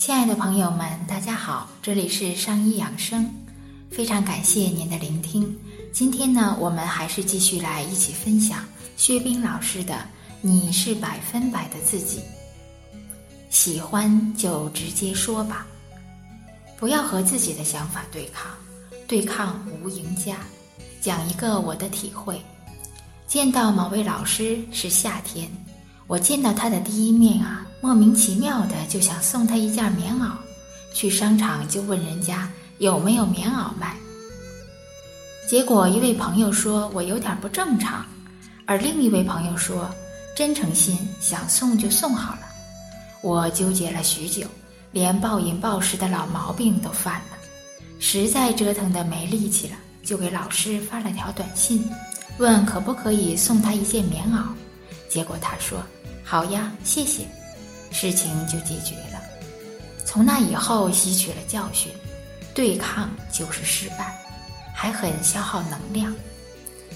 亲爱的朋友们，大家好，这里是上医养生，非常感谢您的聆听。今天呢，我们还是继续来一起分享薛冰老师的《你是百分百的自己》，喜欢就直接说吧，不要和自己的想法对抗，对抗无赢家。讲一个我的体会，见到某位老师是夏天，我见到他的第一面啊。莫名其妙的就想送他一件棉袄，去商场就问人家有没有棉袄卖。结果一位朋友说我有点不正常，而另一位朋友说真诚心想送就送好了。我纠结了许久，连暴饮暴食的老毛病都犯了，实在折腾的没力气了，就给老师发了条短信，问可不可以送他一件棉袄。结果他说好呀，谢谢。事情就解决了。从那以后吸取了教训，对抗就是失败，还很消耗能量。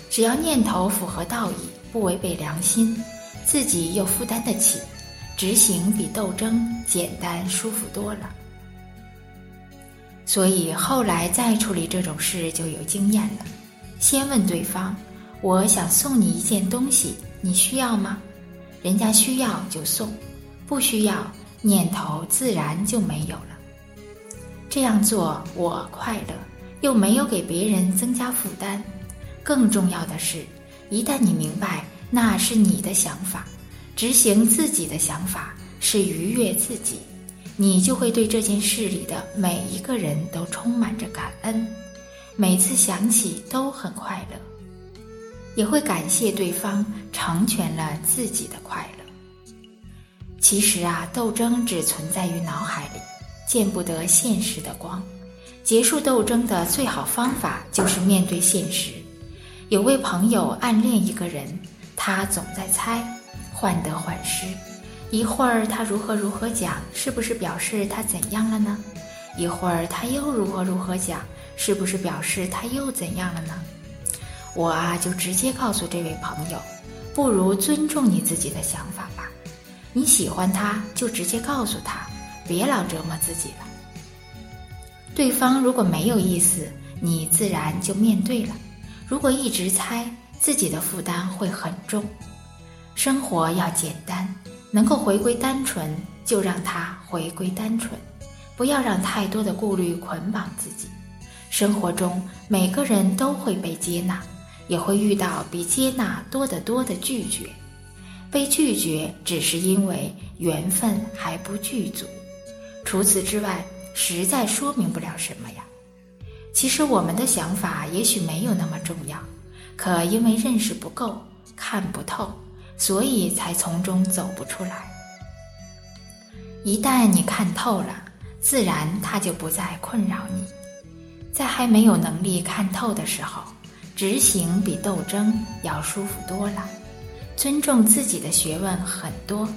只要念头符合道义，不违背良心，自己又负担得起，执行比斗争简单舒服多了。所以后来再处理这种事就有经验了。先问对方：“我想送你一件东西，你需要吗？”人家需要就送。不需要念头，自然就没有了。这样做我快乐，又没有给别人增加负担。更重要的是，一旦你明白那是你的想法，执行自己的想法是愉悦自己，你就会对这件事里的每一个人都充满着感恩，每次想起都很快乐，也会感谢对方成全了自己的快乐。其实啊，斗争只存在于脑海里，见不得现实的光。结束斗争的最好方法就是面对现实。有位朋友暗恋一个人，他总在猜，患得患失。一会儿他如何如何讲，是不是表示他怎样了呢？一会儿他又如何如何讲，是不是表示他又怎样了呢？我啊，就直接告诉这位朋友，不如尊重你自己的想法吧。你喜欢他，就直接告诉他，别老折磨自己了。对方如果没有意思，你自然就面对了。如果一直猜，自己的负担会很重。生活要简单，能够回归单纯，就让它回归单纯，不要让太多的顾虑捆绑自己。生活中每个人都会被接纳，也会遇到比接纳多得多的拒绝。被拒绝只是因为缘分还不具足，除此之外，实在说明不了什么呀。其实我们的想法也许没有那么重要，可因为认识不够、看不透，所以才从中走不出来。一旦你看透了，自然它就不再困扰你。在还没有能力看透的时候，执行比斗争要舒服多了。尊重自己的学问很多，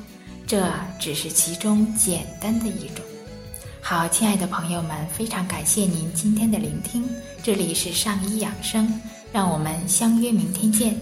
这只是其中简单的一种。好，亲爱的朋友们，非常感谢您今天的聆听。这里是上医养生，让我们相约明天见。